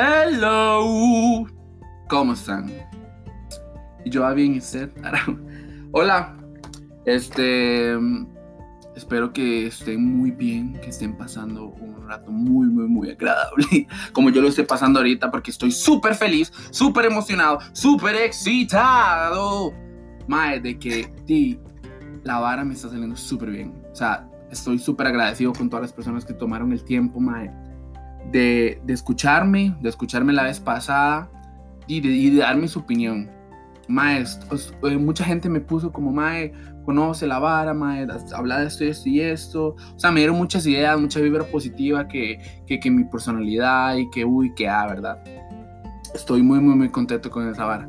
Hello. ¿Cómo están? Y yo, va bien, ¿y? Hola. Este. Espero que estén muy bien, que estén pasando un rato muy, muy, muy agradable. Como yo lo estoy pasando ahorita, porque estoy súper feliz, súper emocionado, súper excitado. Mae, de que di, la vara me está saliendo súper bien. O sea, estoy súper agradecido con todas las personas que tomaron el tiempo, Mae, de, escucharme, de escucharme la vez pasada y de, y darme su opinión. Mae, eh, mucha gente me puso como, Mae, conoce la vara, mae, habla de esto y esto y esto. O sea, me dieron muchas ideas, mucha vibra positiva que, que, mi personalidad y que, uy, que, ah, ¿verdad? Estoy muy, muy, muy contento con esa vara.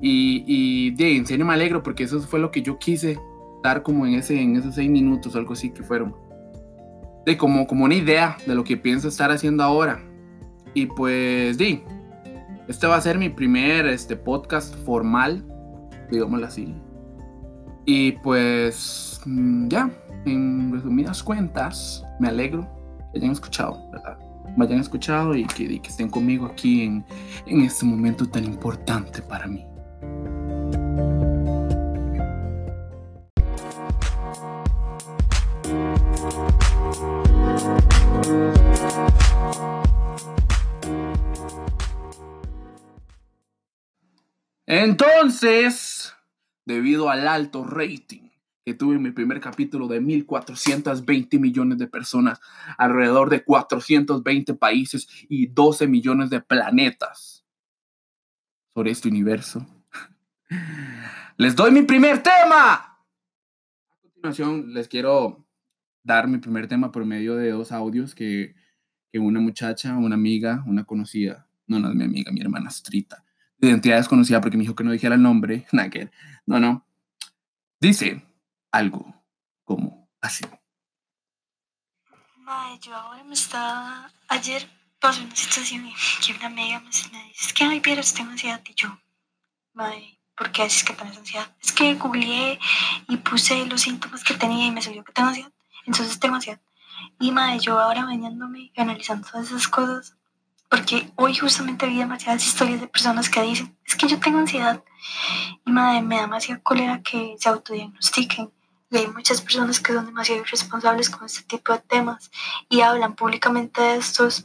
Y, de, en serio me alegro porque eso fue lo que yo quise dar como en, ese, en esos seis minutos algo así que fueron. Como, como una idea de lo que pienso estar haciendo ahora. Y pues, di, este va a ser mi primer este, podcast formal, digámoslo así. Y pues mm, ya, en resumidas cuentas, me alegro que hayan escuchado, ¿verdad? Me hayan escuchado y que, que estén conmigo aquí en, en este momento tan importante para mí. Entonces, debido al alto rating que tuve en mi primer capítulo de 1.420 millones de personas, alrededor de 420 países y 12 millones de planetas sobre este universo. Les doy mi primer tema. A continuación, les quiero dar mi primer tema por medio de dos audios que, que una muchacha, una amiga, una conocida, no, no es mi amiga, mi hermana Strita, de identidad desconocida porque me dijo que no dijera el nombre, Naker. No, no. Dice algo como así. Mae, yo ahora me estaba. Ayer pasó una situación que una amiga me dice: Es que, ay, vieras, tengo ansiedad. Y yo, Mae, ¿por qué dices que tienes ansiedad? Es que googleé y puse los síntomas que tenía y me salió que tengo ansiedad. Entonces tengo ansiedad. Y, Mae, yo ahora bañándome y analizando todas esas cosas, porque hoy justamente vi demasiadas historias de personas que dicen, es que yo tengo ansiedad y madre, me da demasiada cólera que se autodiagnostiquen. Y hay muchas personas que son demasiado irresponsables con este tipo de temas y hablan públicamente de estos,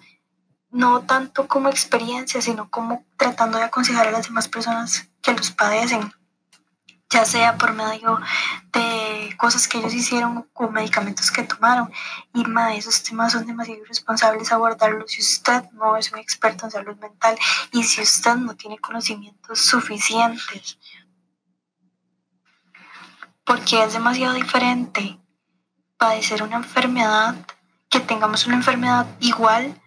no tanto como experiencia, sino como tratando de aconsejar a las demás personas que los padecen ya sea por medio de cosas que ellos hicieron o medicamentos que tomaron. Y más, esos temas son demasiado irresponsables abordarlos si usted no es un experto en salud mental y si usted no tiene conocimientos suficientes. Porque es demasiado diferente padecer una enfermedad, que tengamos una enfermedad igual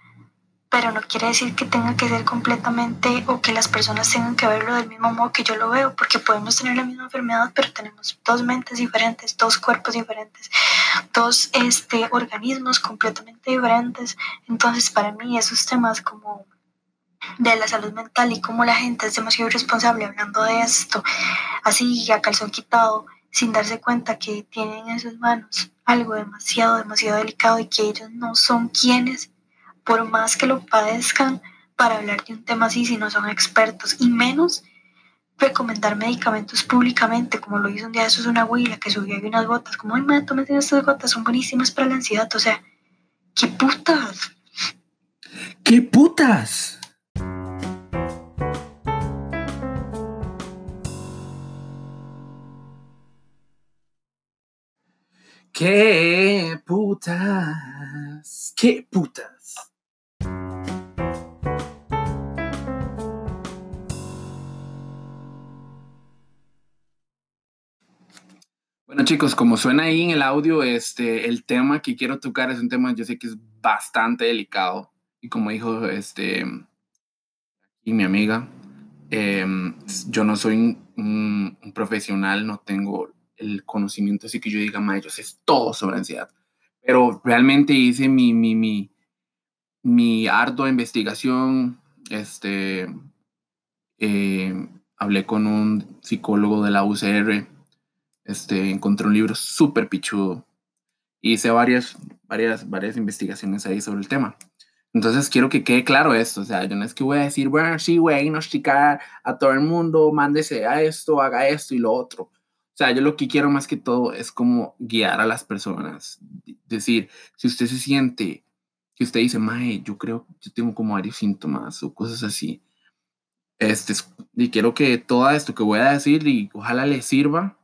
pero no quiere decir que tenga que ser completamente o que las personas tengan que verlo del mismo modo que yo lo veo, porque podemos tener la misma enfermedad, pero tenemos dos mentes diferentes, dos cuerpos diferentes, dos este, organismos completamente diferentes. Entonces, para mí, esos temas como de la salud mental y cómo la gente es demasiado irresponsable hablando de esto, así a calzón quitado, sin darse cuenta que tienen en sus manos algo demasiado, demasiado delicado y que ellos no son quienes por más que lo padezcan, para hablar de un tema así si no son expertos, y menos recomendar medicamentos públicamente, como lo hizo un día eso es una abuela que subió ahí unas gotas, como, ay, me tómate estas gotas, son buenísimas para la ansiedad, o sea, ¿qué putas? ¿Qué putas? ¿Qué putas? ¿Qué putas? Bueno chicos, como suena ahí en el audio, este, el tema que quiero tocar es un tema, yo sé que es bastante delicado. Y como dijo este, y mi amiga, em, yo no soy un, profesional, no tengo el conocimiento así que yo diga, ma, yo sé todo sobre ansiedad. Pero realmente hice mi, mi, mi, mi ardua investigación, este, eh, hablé con un psicólogo de la UCR este, encontré un libro súper pichudo. Hice varias, varias, varias investigaciones ahí sobre el tema. Entonces quiero que quede claro esto, o sea, yo no es que voy a decir, bueno, sí, voy a diagnosticar a todo el mundo, mándese a esto, haga esto y lo otro. O sea, yo lo que quiero más que todo es como guiar a las personas. Decir, si usted se siente que usted dice, mae, yo creo, yo tengo como varios síntomas o cosas así. Este, y quiero que todo esto que voy a decir y ojalá le sirva.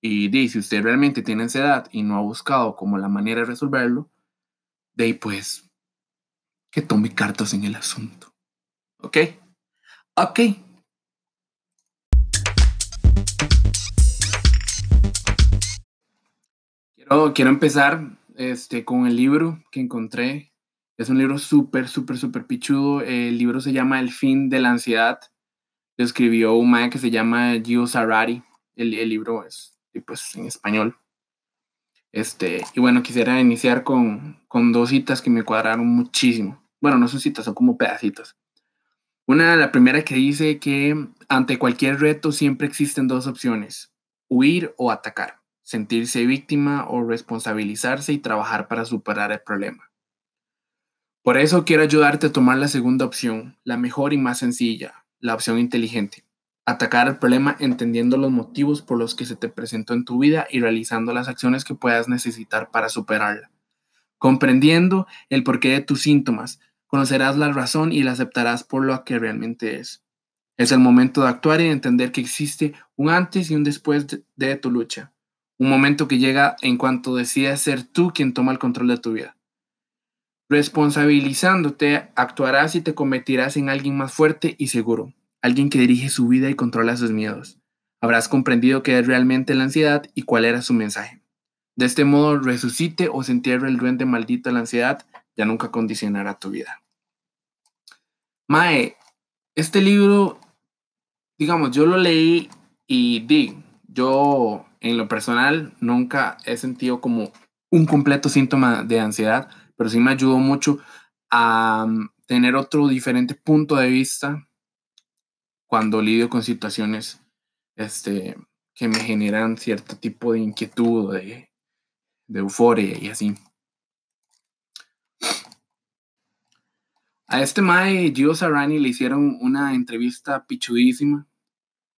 Y di, si usted realmente tiene ansiedad y no ha buscado como la manera de resolverlo, de ahí pues que tome cartas en el asunto. ¿Ok? Ok. Quiero, empezar este, con el libro que encontré es un libro súper, súper, súper pichudo. El libro se llama El fin de la ansiedad. Lo escribió un man que se llama Gio Sarari. El, el libro es pues, en español. Este, y bueno, quisiera iniciar con, con dos citas que me cuadraron muchísimo. Bueno, no son citas, son como pedacitos. Una, la primera que dice que ante cualquier reto siempre existen dos opciones, huir o atacar, sentirse víctima o responsabilizarse y trabajar para superar el problema. Por eso quiero ayudarte a tomar la segunda opción, la mejor y más sencilla, la opción inteligente. Atacar el problema entendiendo los motivos por los que se te presentó en tu vida y realizando las acciones que puedas necesitar para superarla. Comprendiendo el porqué de tus síntomas, conocerás la razón y la aceptarás por lo que realmente es. Es el momento de actuar y de entender que existe un antes y un después de, tu lucha. Un momento que llega en cuanto decidas ser tú quien toma el control de tu vida. Responsabilizándote, actuarás y te convertirás en alguien más fuerte y seguro, alguien que dirige su vida y controla sus miedos. Habrás comprendido qué es realmente la ansiedad y cuál era su mensaje. De este modo, resucite o se entierre el duende maldito de la ansiedad, ya nunca condicionará tu vida. Mae, este libro, digamos, yo lo leí y di, yo en lo personal nunca he sentido como un completo síntoma de ansiedad, pero sí me ayudó mucho a mm, tener otro diferente punto de vista cuando lidio con situaciones este, que me generan cierto tipo de inquietud, de, euforia y así. A este Mae Gio Sarani le hicieron una entrevista pichudísima,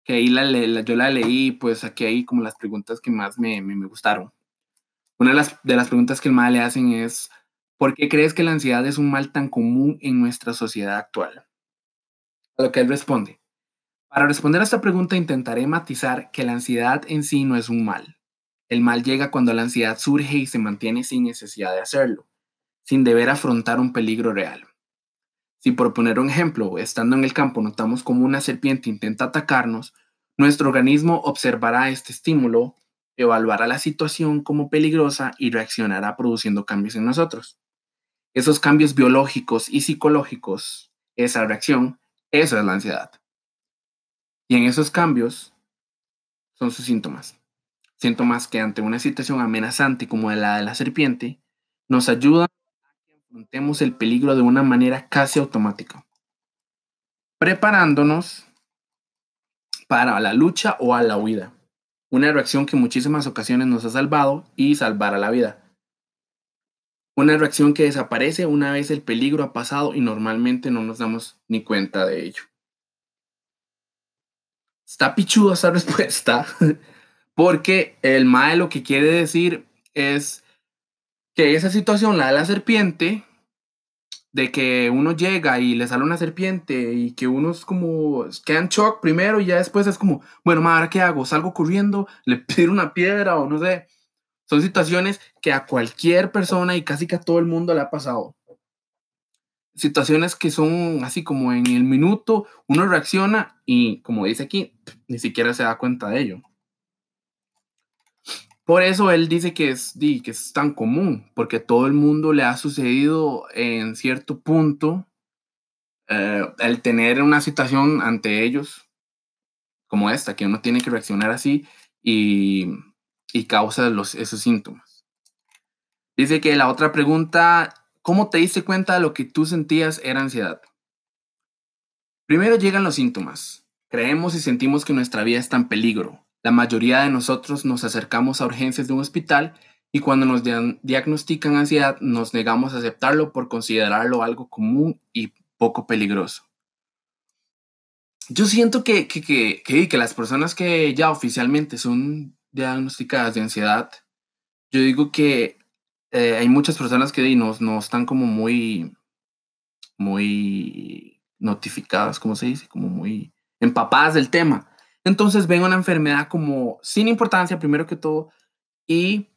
que ahí la, yo la leí, pues aquí hay como las preguntas que más me, me, gustaron. Una de las, de las preguntas que el Mae le hacen es, ¿Por qué crees que la ansiedad es un mal tan común en nuestra sociedad actual? A lo que él responde. Para responder a esta pregunta intentaré matizar que la ansiedad en sí no es un mal. El mal llega cuando la ansiedad surge y se mantiene sin necesidad de hacerlo, sin deber afrontar un peligro real. Si por poner un ejemplo, estando en el campo notamos como una serpiente intenta atacarnos, nuestro organismo observará este estímulo, evaluará la situación como peligrosa y reaccionará produciendo cambios en nosotros esos cambios biológicos y psicológicos, esa reacción, eso es la ansiedad. Y en esos cambios son sus síntomas. Síntomas que ante una situación amenazante como la de la serpiente, nos ayudan a que afrontemos el peligro de una manera casi automática, preparándonos para la lucha o a la huida. Una reacción que en muchísimas ocasiones nos ha salvado y salvará la vida. Una reacción que desaparece una vez el peligro ha pasado y normalmente no nos damos ni cuenta de ello. Está pichuda esa respuesta, porque el MAE lo que quiere decir es que esa situación, la de la serpiente, de que uno llega y le sale una serpiente y que uno es como, queda en shock primero y ya después es como, bueno, ¿ahora qué hago? ¿Salgo corriendo? ¿Le pido una piedra o no sé? Son situaciones que a cualquier persona y casi que a todo el mundo le ha pasado. Situaciones que son así como en el minuto uno reacciona y como dice aquí, ni siquiera se da cuenta de ello. Por eso él dice que es, que es tan común, porque todo el mundo le ha sucedido en cierto punto eh, el tener una situación ante ellos como esta, que uno tiene que reaccionar así y y causa los, esos síntomas. Dice que la otra pregunta, ¿cómo te diste cuenta de lo que tú sentías era ansiedad? Primero llegan los síntomas. Creemos y sentimos que nuestra vida está en peligro. La mayoría de nosotros nos acercamos a urgencias de un hospital y cuando nos diagnostican ansiedad nos negamos a aceptarlo por considerarlo algo común y poco peligroso. Yo siento que, que, que, que las personas que ya oficialmente son diagnosticadas de ansiedad, yo digo que eh, hay muchas personas que no, no están como muy, muy notificadas, como se dice, como muy empapadas del tema. Entonces ven una enfermedad como sin importancia, primero que todo, y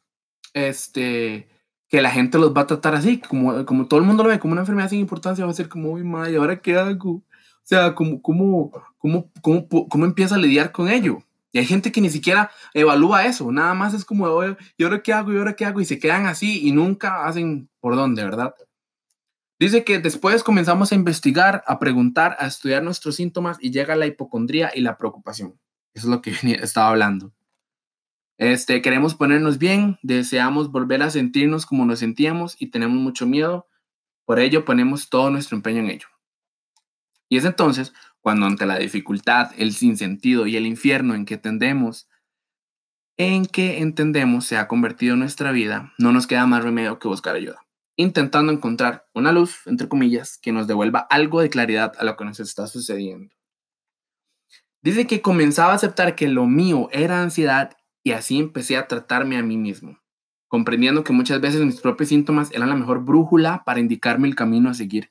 este, que la gente los va a tratar así, como, como todo el mundo lo ve como una enfermedad sin importancia, va a ser como, uy, madre, ¿ahora qué hago? O sea, ¿cómo, cómo, cómo, cómo, cómo empieza a lidiar con ello? Y hay gente que ni siquiera evalúa eso, nada más es como, ¿y ahora qué hago? ¿Y ahora qué hago? Y se quedan así y nunca hacen por dónde, ¿verdad? Dice que después comenzamos a investigar, a preguntar, a estudiar nuestros síntomas y llega la hipocondría y la preocupación. Eso es lo que estaba hablando. Este, queremos ponernos bien, deseamos volver a sentirnos como nos sentíamos y tenemos mucho miedo. Por ello ponemos todo nuestro empeño en ello. Y es entonces cuando ante la dificultad, el sinsentido y el infierno en que tendemos, en que entendemos se ha convertido nuestra vida, no nos queda más remedio que buscar ayuda, intentando encontrar una luz, entre comillas, que nos devuelva algo de claridad a lo que nos está sucediendo. Dice que comenzaba a aceptar que lo mío era ansiedad y así empecé a tratarme a mí mismo, comprendiendo que muchas veces mis propios síntomas eran la mejor brújula para indicarme el camino a seguir,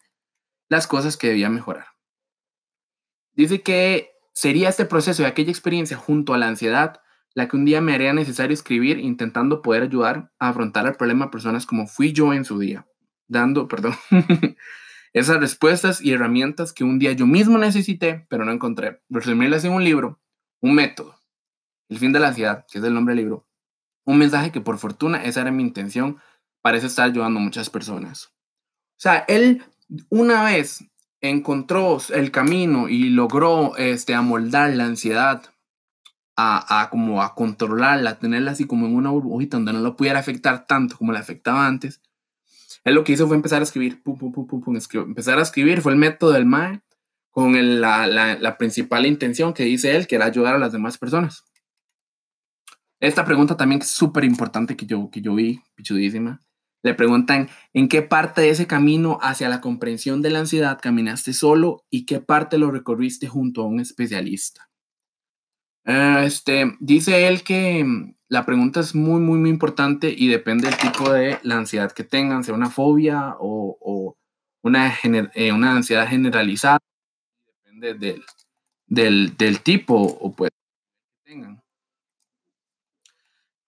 las cosas que debía mejorar. Dice que sería este proceso de aquella experiencia junto a la ansiedad la que un día me haría necesario escribir intentando poder ayudar a afrontar el problema a personas como fui yo en su día, dando, perdón, esas respuestas y herramientas que un día yo mismo necesité, pero no encontré. Resumirlas en un libro, un método el fin de la ansiedad, que es el nombre del libro. Un mensaje que por fortuna esa era mi intención, parece estar ayudando a muchas personas. O sea, él una vez encontró el camino y logró este, amoldar la ansiedad a, a, como a controlarla, tenerla así como en una burbujita donde no lo pudiera afectar tanto como la afectaba antes. Él lo que hizo fue empezar a escribir, pum, pum, pum, pum empezar a escribir, fue el método del MAE con la, la, la principal intención que dice él, que era ayudar a las demás personas. Esta pregunta también es súper importante que yo, que yo vi, pichudísima. Le preguntan en qué parte de ese camino hacia la comprensión de la ansiedad caminaste solo y qué parte lo recorriste junto a un especialista. Eh, este, dice él que mm, la pregunta es muy, muy, muy importante y depende del tipo de la ansiedad que tengan, sea una fobia o, una, eh, una ansiedad generalizada. Depende del, del, del tipo o pues que tengan.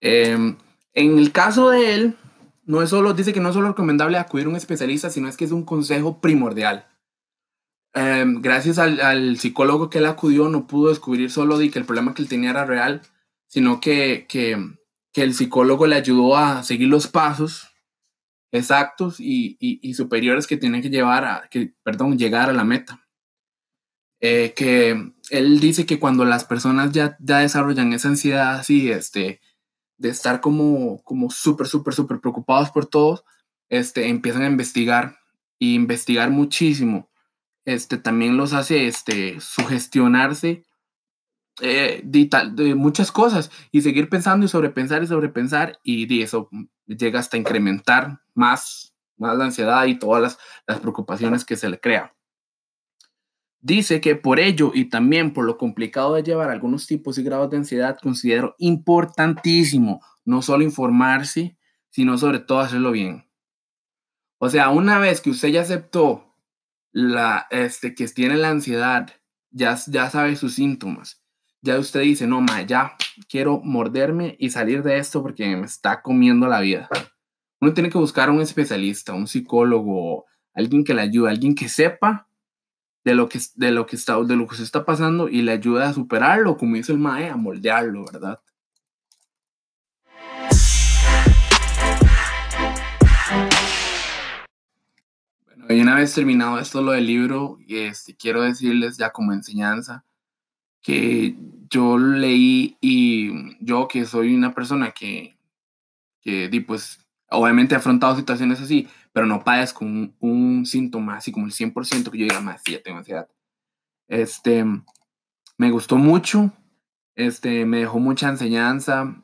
Em, en el caso de él, no es solo, dice que no es solo recomendable acudir a un especialista, sino es que es un consejo primordial. Em, gracias al, psicólogo que él acudió, no pudo descubrir solo de que el problema que él tenía era real, sino que, que, el psicólogo le ayudó a seguir los pasos exactos y, y, superiores que tiene que llevar a, que, perdón, llegar a la meta. Eh, que él dice que cuando las personas ya, ya desarrollan esa ansiedad así, este, de estar como, como súper, súper, súper preocupados por todos, este, empiezan a investigar y investigar muchísimo. Este, también los hace este, sugestionarse eh, de, muchas cosas y seguir pensando y sobrepensar y sobrepensar y de eso llega hasta incrementar más, más la ansiedad y todas las, las preocupaciones que se le crean. Dice que por ello y también por lo complicado de llevar algunos tipos y grados de ansiedad, considero importantísimo no solo informarse, sino sobre todo hacerlo bien. O sea, una vez que usted ya aceptó la, este, que tiene la ansiedad, ya, ya sabe sus síntomas, ya usted dice, no, ma, ya quiero morderme y salir de esto porque me está comiendo la vida. Uno tiene que buscar a un especialista, un psicólogo, alguien que le ayude, alguien que sepa de lo que, de lo que, está, de lo que se está pasando y le ayuda a superarlo, como dice el MAE, a moldearlo, ¿verdad? Bueno, y una vez terminado esto, lo del libro, este, quiero decirles ya como enseñanza que yo leí y yo que soy una persona que, que pues, obviamente he afrontado situaciones así, pero no padezco un, un síntoma así como el 100% que yo diga, más, sí, ya tengo ansiedad. Este, me gustó mucho, este, me dejó mucha enseñanza,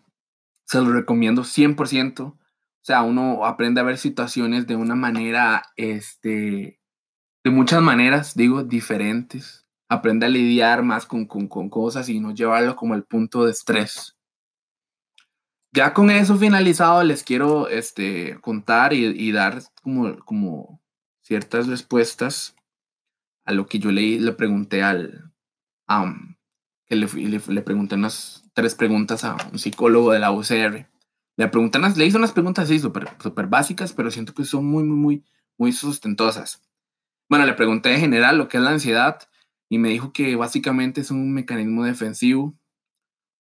se lo recomiendo 100%. sea, uno aprende a ver situaciones de una manera, este, de muchas maneras, digo, diferentes. Aprende a lidiar más con, con, con cosas y no llevarlo como el punto de estrés. Ya con eso finalizado, les quiero este, contar y, dar como, como ciertas respuestas a lo que yo le, le pregunté al, que le, le, pregunté unas tres preguntas a un psicólogo de la UCR. Le, pregunté le hice unas preguntas así súper super básicas, pero siento que son muy, muy, muy, muy sustentosas. Bueno, le pregunté en general lo que es la ansiedad y me dijo que básicamente es un mecanismo defensivo,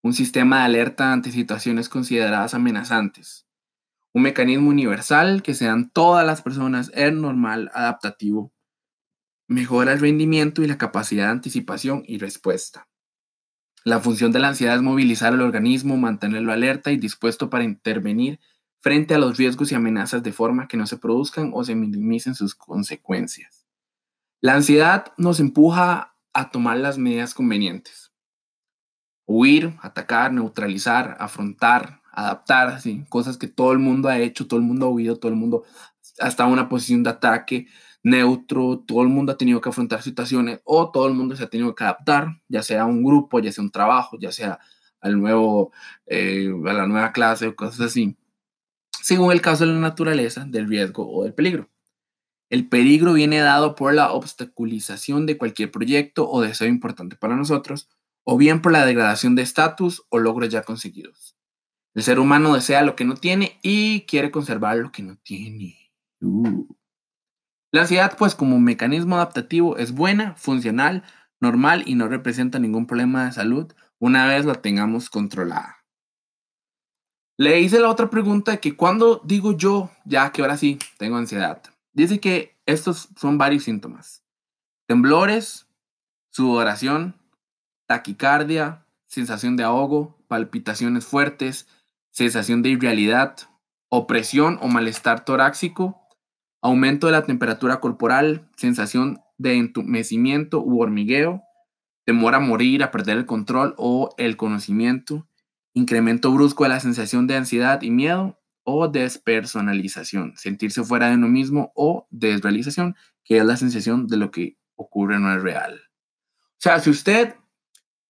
un sistema de alerta ante situaciones consideradas amenazantes, un mecanismo universal que se dan todas las personas, es normal, adaptativo, mejora el rendimiento y la capacidad de anticipación y respuesta. La función de la ansiedad es movilizar al organismo, mantenerlo alerta y dispuesto para intervenir frente a los riesgos y amenazas de forma que no se produzcan o se minimicen sus consecuencias. La ansiedad nos empuja a tomar las medidas convenientes. Huir, atacar, neutralizar, afrontar, adaptar, así, cosas que todo el mundo ha hecho, todo el mundo ha huido, todo el mundo ha estado en una posición de ataque neutro, todo el mundo ha tenido que afrontar situaciones o todo el mundo se ha tenido que adaptar, ya sea un grupo, ya sea un trabajo, ya sea al nuevo, eh, a la nueva clase o cosas así, según el caso de la naturaleza, del riesgo o del peligro. El peligro viene dado por la obstaculización de cualquier proyecto o deseo importante para nosotros, o bien por la degradación de estatus o logros ya conseguidos. El ser humano desea lo que no tiene y quiere conservar lo que no tiene. Uh. La ansiedad, pues como mecanismo adaptativo, es buena, funcional, normal y no representa ningún problema de salud una vez la tengamos controlada. Le hice la otra pregunta de que cuando digo yo, ya que ahora sí, tengo ansiedad. Dice que estos son varios síntomas. Temblores, sudoración, taquicardia, sensación de ahogo, palpitaciones fuertes, sensación de irrealidad, opresión o malestar torácico, aumento de la temperatura corporal, sensación de entumecimiento u hormigueo, temor a morir, a perder el control o el conocimiento, incremento brusco de la sensación de ansiedad y miedo, o despersonalización, sentirse fuera de uno mismo o desrealización, que es la sensación de lo que ocurre no es real. O sea, si usted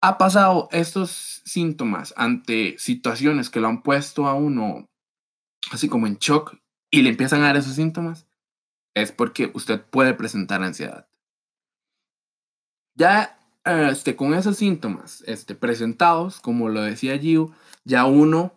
ha pasado estos síntomas ante situaciones que lo han puesto a uno así como en shock y le empiezan a dar esos síntomas, es porque usted puede presentar ansiedad. Ya este, con esos síntomas este, presentados, como lo decía Giu, ya uno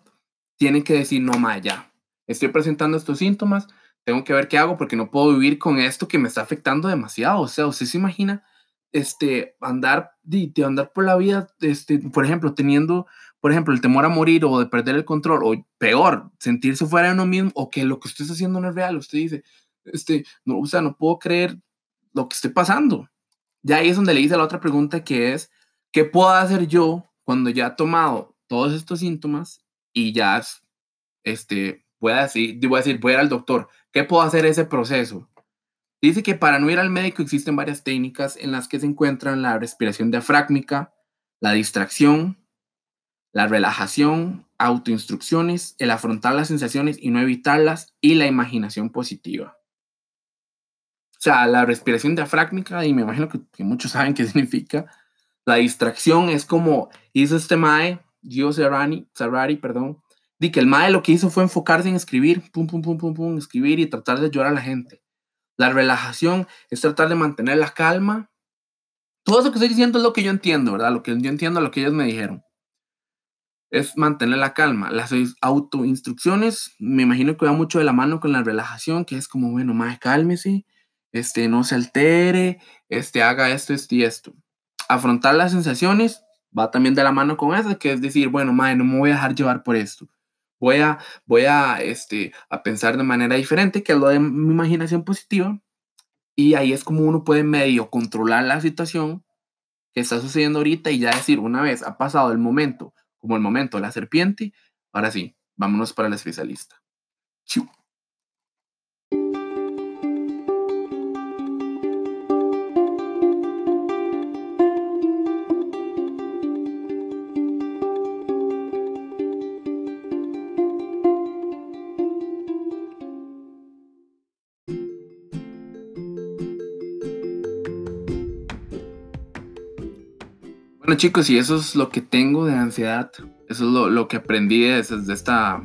tiene que decir, no, más ya, estoy presentando estos síntomas, tengo que ver qué hago porque no puedo vivir con esto que me está afectando demasiado. O sea, usted se imagina este, andar, de, andar por la vida, este, por ejemplo, teniendo, por ejemplo, el temor a morir o de perder el control, o peor, sentirse fuera de uno mismo, o que lo que usted está haciendo no es real. Usted dice, este, no, o sea, no puedo creer lo que estoy pasando. Ya ahí es donde le hice la otra pregunta que es, ¿qué puedo hacer yo cuando ya he tomado todos estos síntomas y ya este, pueda decir, voy decir, voy a ir al doctor, ¿qué puedo hacer ese proceso? Dice que para no ir al médico existen varias técnicas en las que se encuentran la respiración diafragmática, la distracción, la relajación, autoinstrucciones, el afrontar las sensaciones y no evitarlas y la imaginación positiva. O sea, la respiración diafragmática, y me imagino que, muchos saben qué significa, la distracción es como hizo este Mae, Gio Serrani, Serrari, perdón, Di que el mae lo que hizo fue enfocarse en escribir, pum, pum, pum, pum, pum, escribir y tratar de ayudar a la gente. La relajación es tratar de mantener la calma. Todo eso que estoy diciendo es lo que yo entiendo, ¿verdad? Lo que yo entiendo, lo que ellos me dijeron. Es mantener la calma. Las autoinstrucciones, me imagino que va mucho de la mano con la relajación, que es como, bueno, mae, cálmese, este, no se altere, este, haga esto, esto y esto. Afrontar las sensaciones va también de la mano con eso, que es decir, bueno, mae, no me voy a dejar llevar por esto voy a, voy a, este, a pensar de manera diferente, que lo de mi imaginación positiva. Y ahí es como uno puede medio controlar la situación que está sucediendo ahorita y ya decir, una vez ha pasado el momento, como el momento de la serpiente, ahora sí, vámonos para el especialista. Chiu. Bueno chicos, y eso es lo que tengo de ansiedad. Eso es lo, lo que aprendí de, de, esta,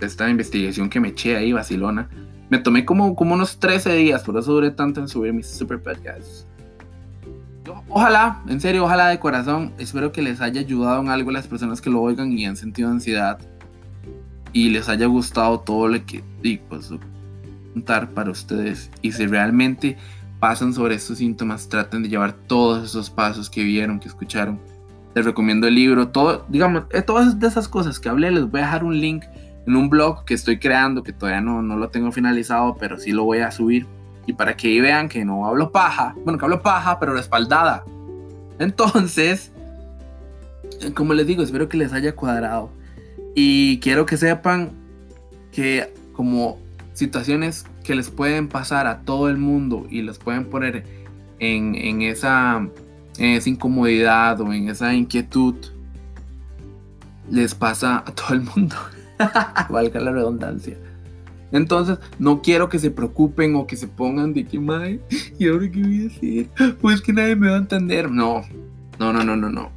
de esta investigación que me eché ahí, Barcelona. Me tomé como, como unos 13 días, por eso duré tanto en subir mis super podcasts. Ojalá, en serio, ojalá de corazón, espero que les haya ayudado en algo a las personas que lo oigan y han sentido ansiedad y les haya gustado todo lo que y pues contar para ustedes y si realmente pasan sobre estos síntomas traten de llevar todos esos pasos que vieron que escucharon les recomiendo el libro todo digamos eh, todas esas cosas que hablé les voy a dejar un link en un blog que estoy creando que todavía no, no lo tengo finalizado pero sí lo voy a subir y para que vean que no hablo paja, bueno, que hablo paja, pero respaldada. Entonces, como les digo, espero que les haya cuadrado. Y quiero que sepan que como situaciones que les pueden pasar a todo el mundo y les pueden poner en, en, esa, incomodidad o en esa inquietud, les pasa a todo el mundo. Valga la redundancia. Entonces, no quiero que se preocupen o que se pongan de que, madre, ¿y ahora qué voy a hacer? Pues que nadie me va a entender. No, no, no, no, no, no.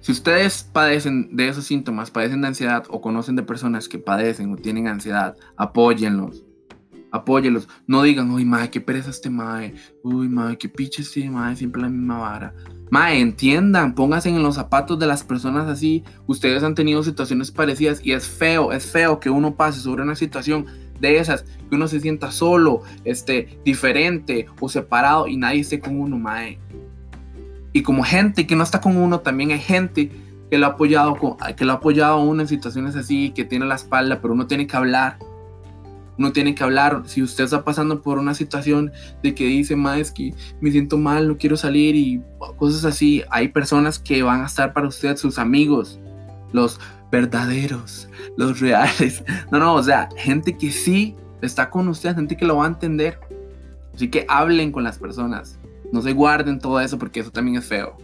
Si ustedes padecen de esos síntomas, padecen de ansiedad o conocen de personas que padecen o tienen ansiedad, apóyenlos. Apóyenlos. No digan, uy, madre, qué pereza este madre. Uy, madre, qué piche este madre, siempre la misma vara. Mae, entiendan, pónganse en los zapatos de las personas así. Ustedes han tenido situaciones parecidas y es feo, es feo que uno pase sobre una situación de esas, que uno se sienta solo, este, diferente o separado y nadie esté con uno, mae. Y como gente que no está con uno, también hay gente que lo ha apoyado, que lo ha apoyado a uno en situaciones así, que tiene la espalda, pero uno tiene que hablar uno tiene que hablar. Si usted está pasando por una situación de que dice, ma, es que me siento mal, no quiero salir y cosas así, hay personas que van a estar para usted, sus amigos, los verdaderos, los reales. No, no, o sea, gente que sí está con usted, gente que lo va a entender. Así que hablen con las personas. No se guarden todo eso porque eso también es feo.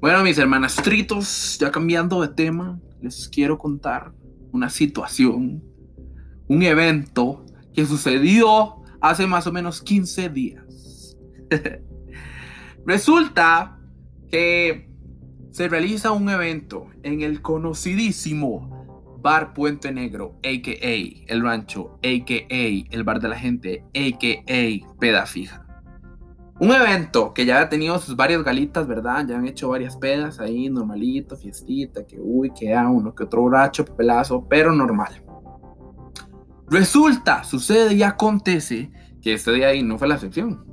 Bueno, mis hermanastritos, ya cambiando de tema, les quiero contar una situación, un evento que sucedió hace más o menos 15 días. Resulta que se realiza un evento en el conocidísimo Bar Puente Negro, a.k.a. El Rancho, a.k.a. El Bar de la Gente, a.k.a. Peda Fija. Un evento que ya ha tenido sus varias galitas, ¿verdad? Ya han hecho varias pedas ahí, normalito, fiestita, que uy, que a uno que otro borracho, pelazo, pero normal. Resulta, sucede y acontece que este día ahí no fue la excepción.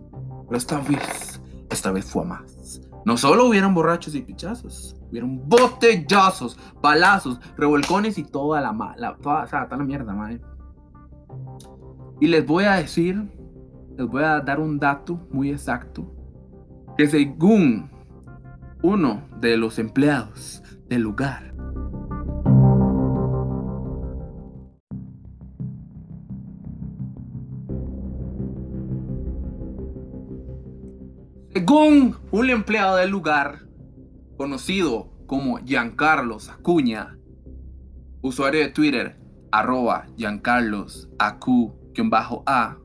Pero esta vez, esta vez fue a más. No solo hubieron borrachos y pichazos, hubieron botellazos, balazos, revolcones y toda la mala, toda, o sea, toda la mierda, madre. Y les voy a decir les voy a dar un dato muy exacto, que según uno de los empleados del lugar, según un empleado del lugar conocido como Giancarlos Acuña, usuario de Twitter, arroba Giancarlos Acu-A,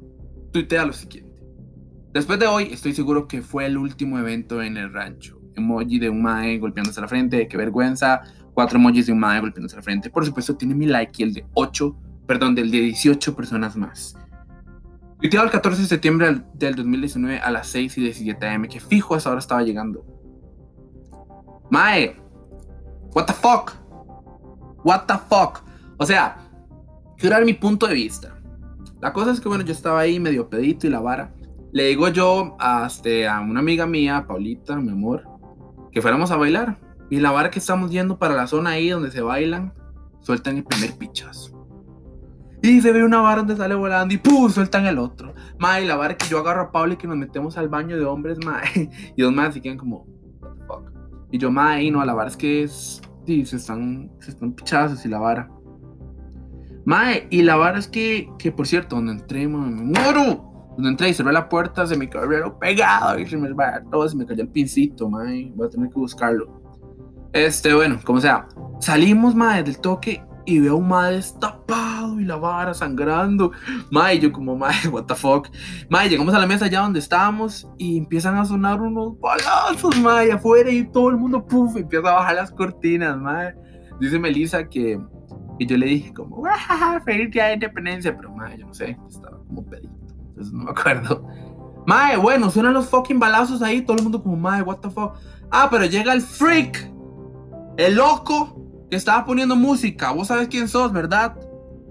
tuitea lo siguiente. Después de hoy, estoy seguro que fue el último evento en el rancho. Emoji de un mae golpeándose la frente, qué vergüenza. Cuatro emojis de un mae golpeándose la frente. Por supuesto, tiene mi like y el de 8, perdón, del de 18 personas más. Tuiteado el 14 de septiembre del 2019 a las 6 y 17 am, que fijo a esa hora estaba llegando. Mae, what the fuck? What the fuck? O sea, quiero dar mi punto de vista. La cosa es que, bueno, yo estaba ahí medio pedito y la vara. Le digo yo a, este, a una amiga mía, Paulita, mi amor, que fuéramos a bailar. Y la vara que estamos yendo para la zona ahí donde se bailan, sueltan el primer pichazo. Y se ve una vara donde sale volando y ¡pum! sueltan el otro. Ma, y la vara que yo agarro a Pablo y que nos metemos al baño de hombres, ma. Y dos más se quedan como, what the fuck. Y yo, ma, y no, la vara es que es, sí, se están, se están pichazos y la vara. Mae, y la vara es que, que por cierto, donde entré, me muero. Donde entré y cerré la puerta, se me el pegado y se me, todo, se me cayó el pincito, mae. Voy a tener que buscarlo. Este, bueno, como sea. salimos, mae, del toque y veo a un mae destapado y la vara sangrando. Mae, yo como, mae, what the fuck. Mae, llegamos a la mesa ya donde estábamos y empiezan a sonar unos balazos, mae, afuera y todo el mundo, puff, empieza a bajar las cortinas, mae. Dice Melissa que, que yo le dije como, feliz día de independencia, pero mae, yo no sé, estaba como pedito, entonces no me acuerdo. Mae, bueno, suenan los fucking balazos ahí, todo el mundo como, mae, what the fuck. Ah, pero llega el freak, el loco, que estaba poniendo música. Vos sabes quién sos, ¿verdad?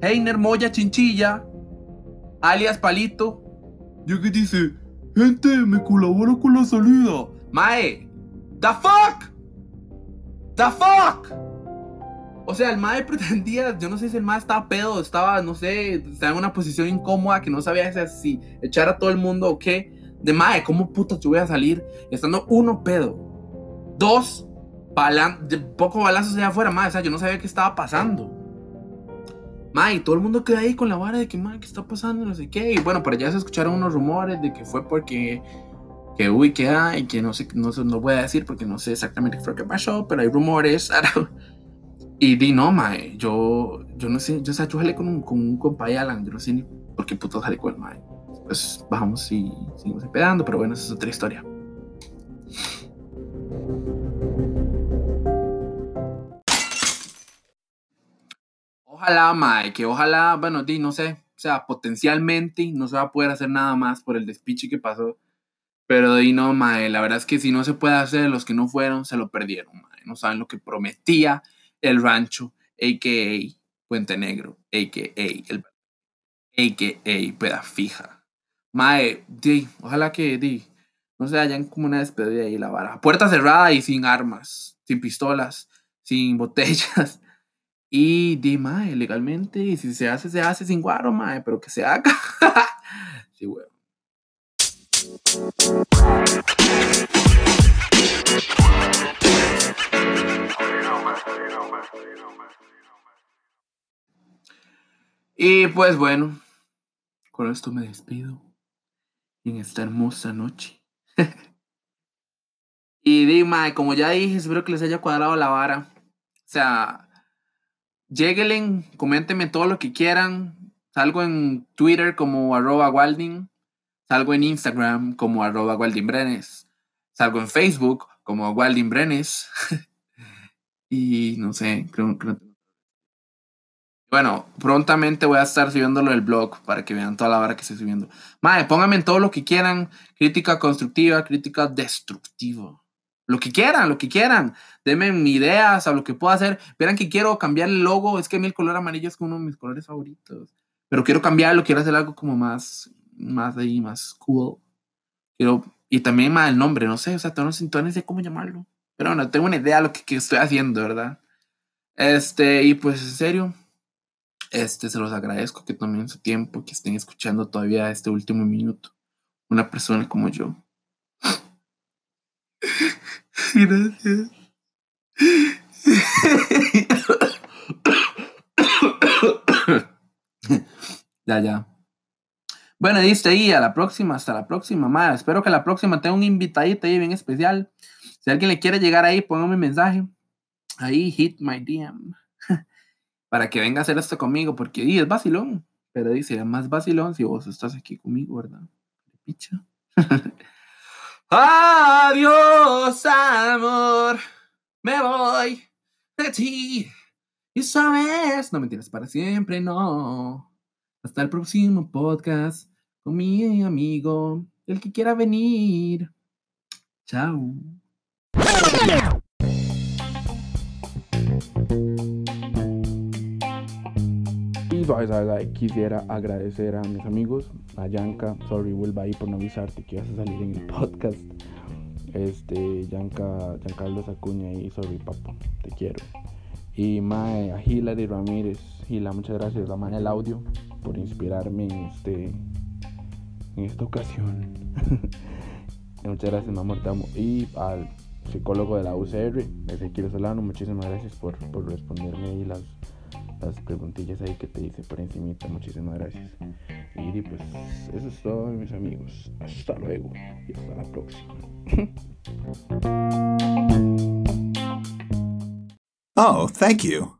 Heiner Moya Chinchilla, alias Palito. Yo que dice, gente, me colaboro con la salida. Mae, the fuck, the fuck. O sea, el mae pretendía, yo no sé si el mae estaba pedo, estaba, no sé, estaba en una posición incómoda que no sabía si echar a todo el mundo o qué. De mae, ¿cómo puta te voy a salir estando uno pedo? Dos, poco balazos allá afuera, madre. O sea, yo no sabía qué estaba pasando. Madre, todo el mundo queda ahí con la vara de que, madre, ¿qué está pasando? No sé qué. Y bueno, por allá se escucharon unos rumores de que fue porque, que uy, que hay, que no sé, no, no voy a decir porque no sé exactamente qué fue lo que pasó, pero hay rumores. y di, no, madre, yo, yo no sé, yo, o sea, yo jalé con un, con un compa de Alan, yo no sé ni por qué puto jalé con el madre. Pues bajamos y seguimos esperando, pero bueno, esa es otra historia. Ojalá, mae, que ojalá, bueno, di, no sé, o sea, potencialmente no se va a poder hacer nada más por el despiche que pasó. Pero di, no, mae, la verdad es que si no se puede hacer, los que no fueron se lo perdieron, mae. No saben lo que prometía el rancho, a.k.a. Puente Negro, a.k.a. el a.k.a. Peda Fija. Mae, di, ojalá que, di, no se hayan como una despedida ahí la vara. Puerta cerrada y sin armas, sin pistolas, sin botellas y di, mae, legalmente, y si se hace, se hace sin guaro, mae, pero que se haga. sí, weón. Y pues bueno, con esto me despido en esta hermosa noche. y di, mae, como ya dije, espero que les haya cuadrado la vara. O sea, Lléguenle, coméntenme todo lo que quieran. Salgo en Twitter como arroba Walding. Salgo en Instagram como arroba Walding. Salgo en Facebook como Walding Brenes. y no sé, creo, que... Bueno, prontamente voy a estar subiéndolo del blog para que vean toda la hora que estoy subiendo. Madre, pónganme en todo lo que quieran. Crítica constructiva, crítica destructiva lo que quieran, lo que quieran. Denme ideas a lo que puedo hacer. Verán que quiero cambiar el logo. Es que a mí el color amarillo es uno de mis colores favoritos. Pero quiero cambiarlo, quiero hacer algo como más, más ahí, más cool. Quiero, y también más el nombre, no sé, o sea, no, no sé cómo llamarlo. Pero bueno, tengo una idea de lo que, que, estoy haciendo, ¿verdad? Este, y pues en serio, este, se los agradezco que tomen su tiempo, que estén escuchando todavía este último minuto. Una persona como yo. Gracias. ya, ya. Bueno, dice ahí, a la próxima, hasta la próxima, madre. Espero que la próxima tenga un invitadito ahí bien especial. Si alguien le quiere llegar ahí, póngame un mensaje. Ahí, hit my DM. Para que venga a hacer esto conmigo, porque y, es vacilón. Pero dice, más vacilón si vos estás aquí conmigo, ¿verdad? Picha. Adiós, amor. Me voy de ti. Y sabes, no me tienes para siempre, no. Hasta el próximo podcast con mi amigo, el que quiera venir. Chao. Quisiera agradecer a mis amigos, a Yanka, sorry, vuelva ahí por no avisarte que ibas a salir en el podcast. Este, Yanka, Giancarlos Acuña y sorry, papo, te quiero. Y Mae, a Hilary Ramírez, Hila, muchas gracias, la del audio, por inspirarme en este, en esta ocasión. muchas gracias, mi amor, te amo. Y al psicólogo de la UCR, Ezequiel Solano, muchísimas gracias por, por responderme ahí las las preguntillas ahí que te hice por encimita. Muchísimas gracias. Y pues eso es todo mis amigos. Hasta luego y hasta la próxima. Oh, thank you.